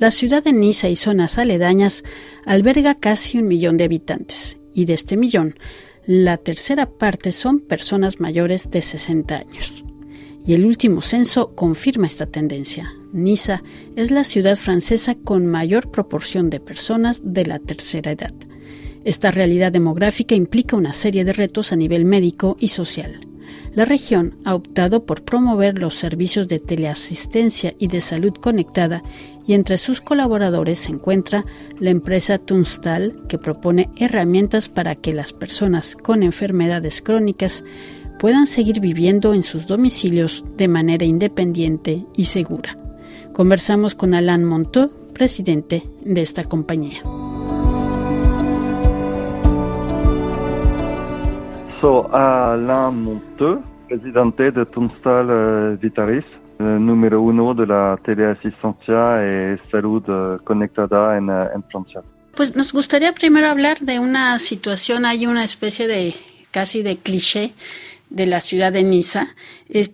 la ciudad de Niza y zonas aledañas alberga casi un millón de habitantes, y de este millón, la tercera parte son personas mayores de 60 años. Y el último censo confirma esta tendencia. Niza es la ciudad francesa con mayor proporción de personas de la tercera edad. Esta realidad demográfica implica una serie de retos a nivel médico y social. La región ha optado por promover los servicios de teleasistencia y de salud conectada y entre sus colaboradores se encuentra la empresa Tunstal que propone herramientas para que las personas con enfermedades crónicas puedan seguir viviendo en sus domicilios de manera independiente y segura. Conversamos con Alain Monteau, presidente de esta compañía. So, Alain Monteux, presidente de Tunstal eh, Vitaris, eh, número uno de la teleasistencia y salud eh, conectada en, en Francia. Pues nos gustaría primero hablar de una situación, hay una especie de casi de cliché de la ciudad de Niza.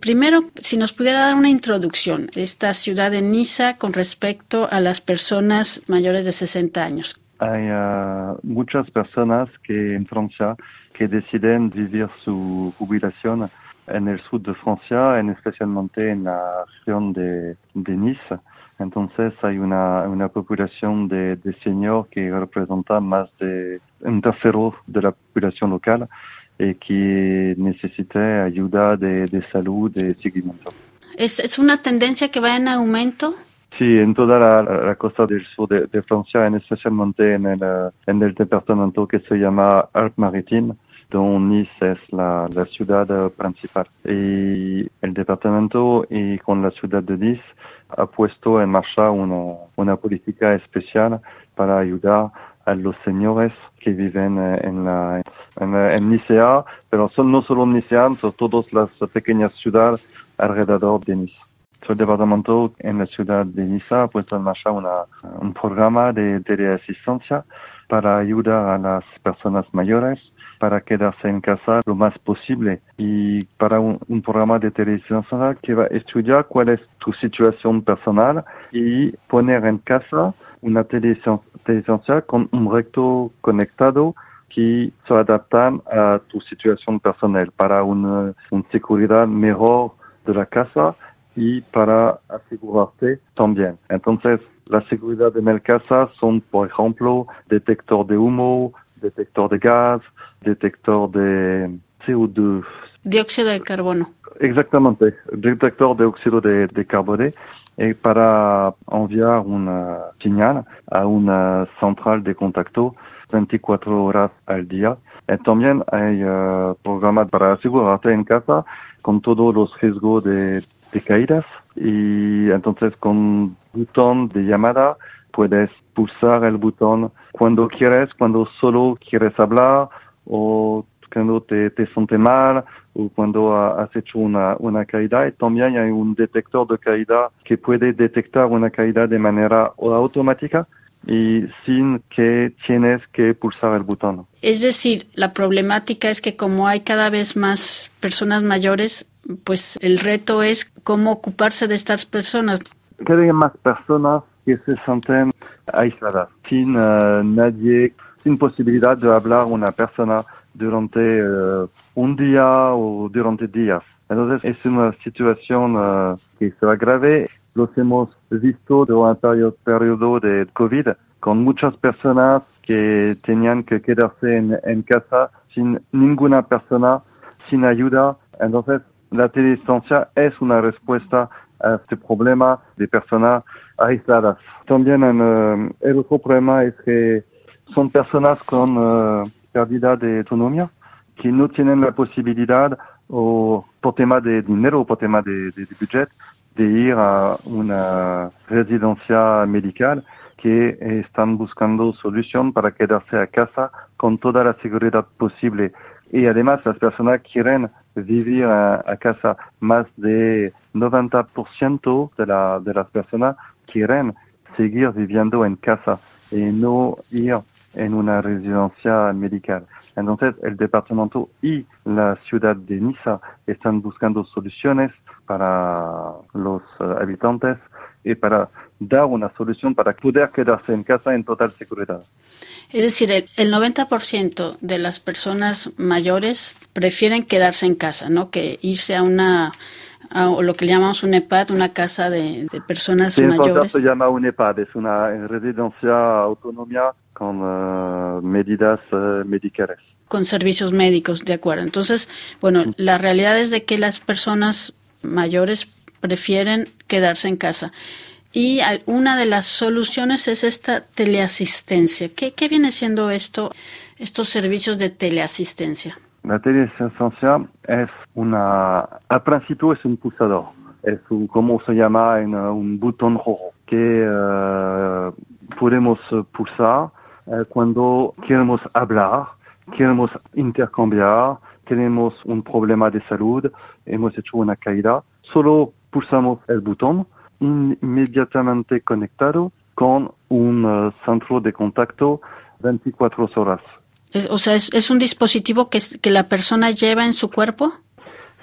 primero, si nos pudiera dar una introducción, esta ciudad de Niza con respecto a las personas mayores de 60 años. Hay muchas personas que en Francia que deciden vivir su jubilación en el sur de Francia, en especialmente en la región de, de Nice. Entonces hay una, una población de, de seniors que representa más de un tercero de la población local y que necesita ayuda de, de salud, de seguimiento. ¿Es, ¿Es una tendencia que va en aumento? Sí, en toda la, costa del sur de, Francia, en especialmente en el, en el departamento que se llama Alpes-Maritimes, donde Nice es la, ciudad principal. Y el departamento y con la ciudad de Nice ha puesto en marcha una, una política especial para ayudar a los señores que viven en, la, en, en Nicea, pero son no solo Nicean, son todas las pequeñas ciudades alrededor de Nice. El departamento en la ciudad de Niza ha puesto en marcha una, un programa de teleasistencia para ayudar a las personas mayores para quedarse en casa lo más posible y para un, programa de teleasistencia que va a estudiar cuál es tu situación personal y poner en casa una teleasistencia con un recto conectado que se adaptan a tu situación personal para una, una seguridad mejor de la casa y para asegurarte también. Entonces, la seguridad en el casa son, por ejemplo, detector de humo, detector de gas, detector de CO2. Dióxido de carbono. Exactamente, detector de óxido de, de carbono y para enviar una señal a una central de contacto 24 horas al día. Y también hay uh, programas para asegurarte en casa con todos los riesgos de, de caídas y entonces con botón de llamada puedes pulsar el botón cuando quieres, cuando solo quieres hablar o cuando te, te sientes mal o cuando has hecho una, una caída. Y también hay un detector de caída que puede detectar una caída de manera automática y sin que tienes que pulsar el botón. Es decir, la problemática es que como hay cada vez más personas mayores, pues el reto es cómo ocuparse de estas personas. Cada más personas que se sienten aisladas, sin uh, nadie, sin posibilidad de hablar una persona durante uh, un día o durante días. Entonces es una situación uh, que se agrave. Los hemos visto durante el periodo de COVID con muchas personas que tenían que quedarse en, en casa sin ninguna persona, sin ayuda. Entonces la teledistancia es una respuesta a este problema de personas aisladas. También uh, el otro problema es que son personas con uh, pérdida de autonomía que no tienen la posibilidad o por tema de dinero o por tema de, de, de budget de ir a una residencia medical que están buscando solución para quedarse a casa con toda la seguridad posible. Y además las personas quieren vivir a, casa. Más de 90% de, la, de las personas quieren seguir viviendo en casa y no ir en una residencia medical. Entonces, el departamento y la ciudad de Niza están buscando soluciones para los uh, habitantes y para dar una solución para poder quedarse en casa en total seguridad. Es decir, el, el 90% de las personas mayores prefieren quedarse en casa, ¿no? Que irse a una o lo que llamamos un EPAD, una casa de, personas sí, mayores. se llama un EPAD, es una residencia autonomía con uh, medidas uh, medicales. Con servicios médicos, de acuerdo. Entonces, bueno, la realidad es de que las personas mayores prefieren quedarse en casa. Y una de las soluciones es esta teleasistencia. ¿Qué, qué viene siendo esto, estos servicios de teleasistencia? La teleasistencia es una, al principio es un pulsador, es un, como se llama, en, un botón rojo que uh, podemos pulsar uh, cuando queremos hablar, queremos intercambiar, tenemos un problema de salud, hemos hecho una caída, solo pulsamos el botón inmediatamente conectado con un uh, centro de contacto 24 horas. o sea, ¿es, ¿es, un dispositivo que, que la persona lleva en su cuerpo?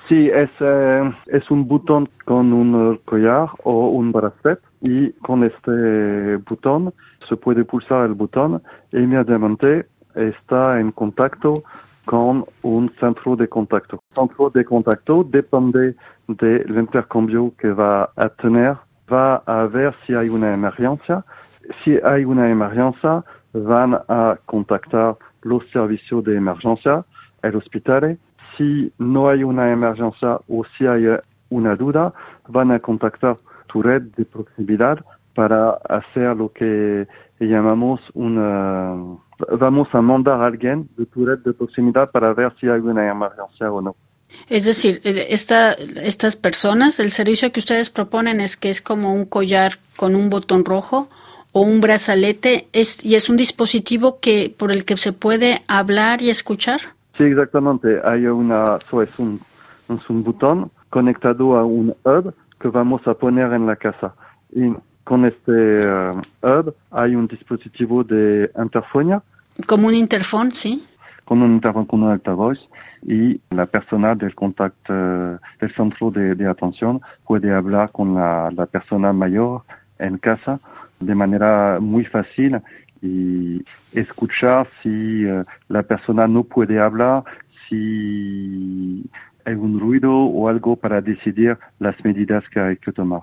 Sí, es, eh, es un botón con un collar o un bracelet y con este botón se puede pulsar el botón e inmediatamente está en contacto con un centro de contacto. El centro de contacto depende del intercambio que va a tener, va a ver si hay una emergencia. Si hay una emergencia, van a contactar los servicios de emergencia, el hospital. Si no hay una emergencia o si hay una duda, van a contactar tu red de proximidad para hacer lo que llamamos una vamos a mandar a alguien de tu red de proximidad para ver si hay una emergencia o no. Es decir, esta, estas personas, el servicio que ustedes proponen es que es como un collar con un botón rojo o un brazalete es, y es un dispositivo que por el que se puede hablar y escuchar. Sí, exactamente. Hay una, es un, es un botón conectado a un hub que vamos a poner en la casa. Y con este uh, hub hay un dispositivo de interfonía. Como un interfón, sí. Con un interfón, con un altavoz y la persona del contacto uh, del centro de, de, atención puede hablar con la, la, persona mayor en casa de manera muy fácil y escuchar si uh, la persona no puede hablar, si hay un ruido o algo para decidir las medidas que hay que tomar.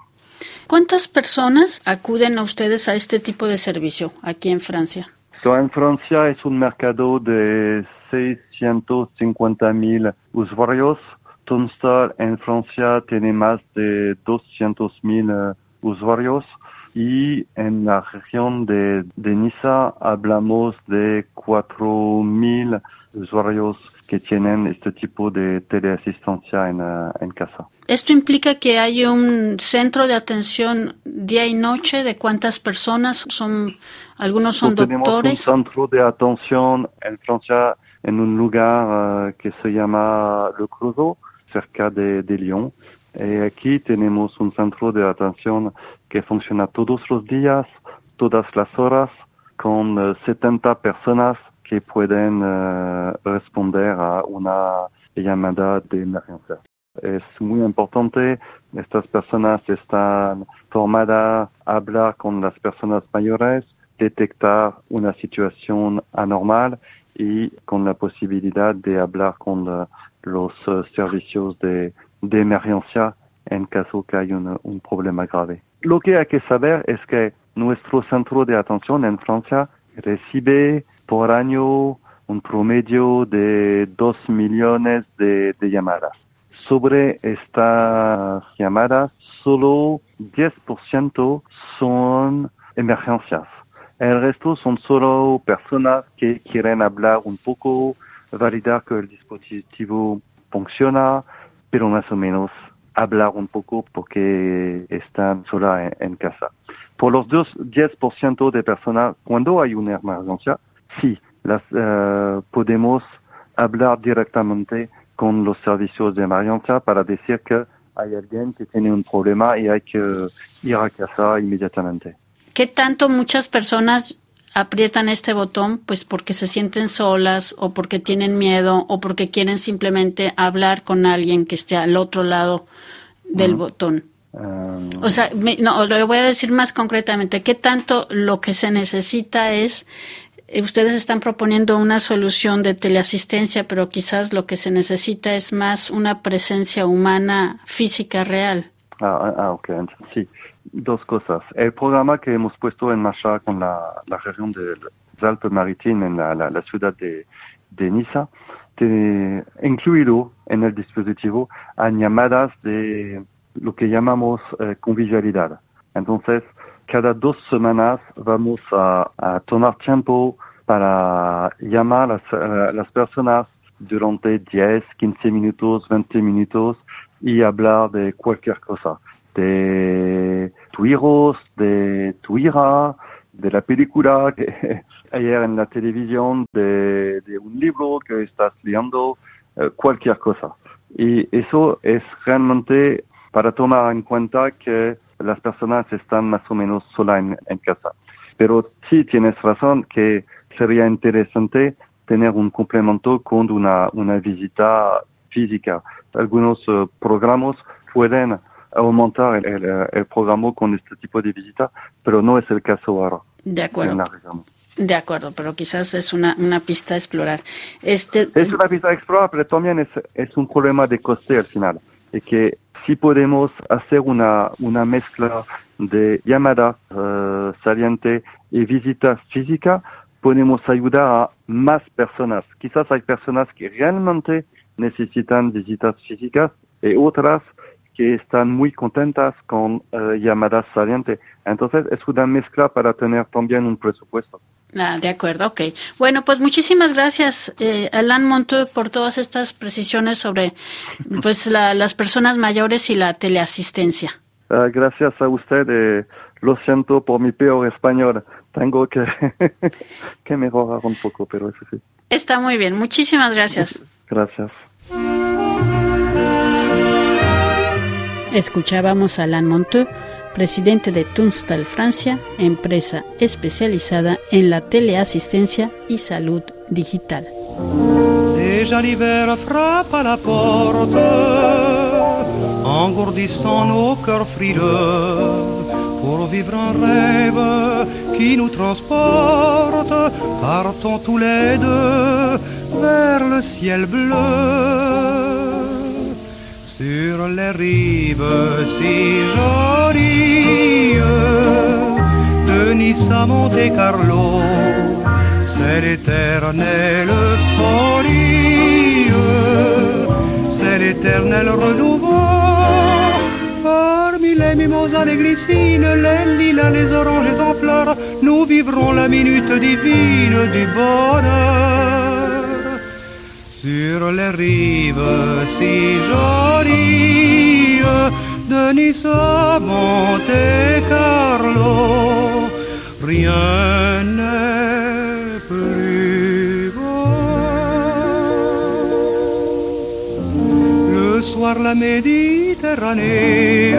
¿Cuántas personas acuden a ustedes a este tipo de servicio aquí en Francia? So, en Francia es un mercado de 650 mil usuarios. Tonstar en Francia tiene más de 200 mil uh, usuarios y en la región de, de Niza hablamos de 4 mil usuarios que tienen este tipo de teleasistencia en, uh, en casa. ¿Esto implica que hay un centro de atención día y noche de cuántas personas son? Algunos son so, doctores. Tenemos un centro de atención en Francia en un lugar uh, que se llama Le Creusot, cerca de, de Lyon. Y aquí tenemos un centro de atención que funciona todos los días, todas las horas, con uh, 70 personas que pueden uh, responder a una llamada de emergencia. Es muy importante, estas personas están formadas a hablar con las personas mayores, detectar una situación anormal y con la posibilidad de hablar con uh, los servicios de, emergencia en caso que haya un, problema grave. Lo que hay que saber es que nuestro centro de atención en Francia recibe por año un promedio de dos millones de, de, llamadas. Sobre estas llamadas, solo 10% son emergencias. El resto son solo personas que quieren hablar un poco, validar que el dispositivo funciona, pero más o menos hablar un poco porque están sola en, casa. Por los dos 10% de personas, cuando hay una emergencia, sí, las, uh, podemos hablar directamente con los servicios de emergencia para decir que hay alguien que tiene un problema y hay que ir a casa inmediatamente. ¿Qué tanto muchas personas aprietan este botón? Pues porque se sienten solas o porque tienen miedo o porque quieren simplemente hablar con alguien que esté al otro lado del mm. botón. o sea, no, lo voy a decir más concretamente. ¿Qué tanto lo que se necesita es eh, ustedes están proponiendo una solución de teleasistencia, pero quizás lo que se necesita es más una presencia humana física real. Ah, ah, ah ok. Sí, dos cosas. El programa que hemos puesto en marcha con la, la región del Alpes Maritimes en la, ciudad de, de Niza, te, incluido en el dispositivo a llamadas de lo que llamamos eh, convivialidad. Entonces, cada dos semanas vamos a, tomar tiempo para llamar a las, personas durante 10, 15 minutos, 20 minutos y hablar de cualquier cosa, de tu hijo, de tu hija, de la película que ayer en la televisión, de, un libro que estás leyendo, eh, cualquier cosa. Y eso es realmente para tomar en cuenta que las personas están más o menos solas en, casa. Pero sí tienes razón que sería interesante tener un complemento con una, una visita física. Algunos uh, programas pueden aumentar el, el, programa con este tipo de visita, pero no es el caso ahora. De acuerdo. De acuerdo, pero quizás es una, una pista a explorar. Este... Es una pista a explorar, pero también es, es un problema de coste al final. Y que si podemos hacer una, una mezcla de llamada uh, saliente y visita física, podemos ayudar a más personas. Quizás hay personas que realmente necesitan visitas físicas y otras que están muy contentas con uh, llamadas salientes. Entonces es una mezcla para tener también un presupuesto. Ah, de acuerdo, ok. Bueno, pues muchísimas gracias, eh, Alan Montu, por todas estas precisiones sobre pues las personas mayores y la teleasistencia. Ah, gracias a usted. Eh, lo siento por mi peor español. Tengo que, que mejorar un poco, pero eso sí. Está muy bien. Muchísimas gracias. Gracias. Escuchábamos a Alan Montu presidente de Tunstall Francia, empresa especializada en la teleasistencia y salud digital. Déjà l'hiver frappe à la porte, engourdissant nos cœurs frileux, pour vivre un rêve qui nous transporte, partons tous les deux vers le ciel bleu sur les rives si jolies. De Nice à Monte Carlo, c'est l'éternelle folie, c'est l'éternel renouveau. Parmi les mimosas, les glycines, les lilas, les oranges en fleurs, nous vivrons la minute divine du bonheur sur les rives si jolies de Nice Monte Carlo, rien n'est plus beau. Le soir, la Méditerranée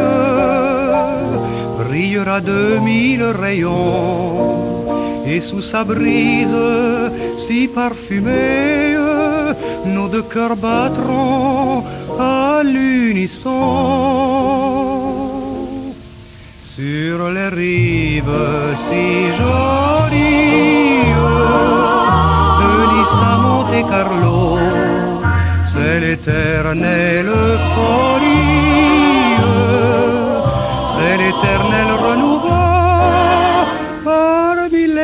brillera de mille rayons et sous sa brise si parfumée nos deux cœurs battront à l'unisson sur les rives si jolies de Nice à Monte Carlo. C'est l'éternelle folie, c'est l'éternel renouveau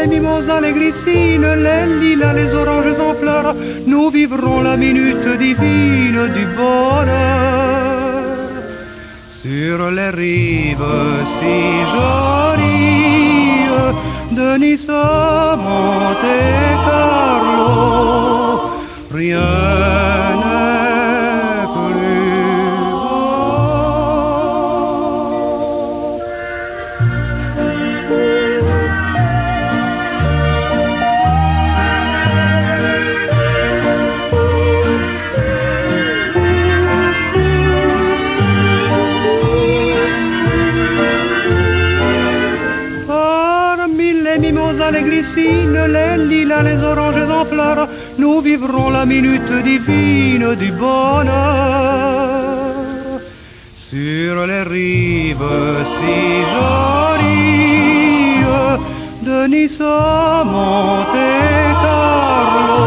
les mimosas, les glycines, les lilas, les oranges en fleurs, nous vivrons la minute divine du bonheur. Sur les rives si jolies de Nice à Monte Carlo, nous vivrons la minute divine du bonheur. Sur les rives si jolies de Nice à Monte Carlo,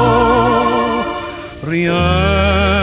rien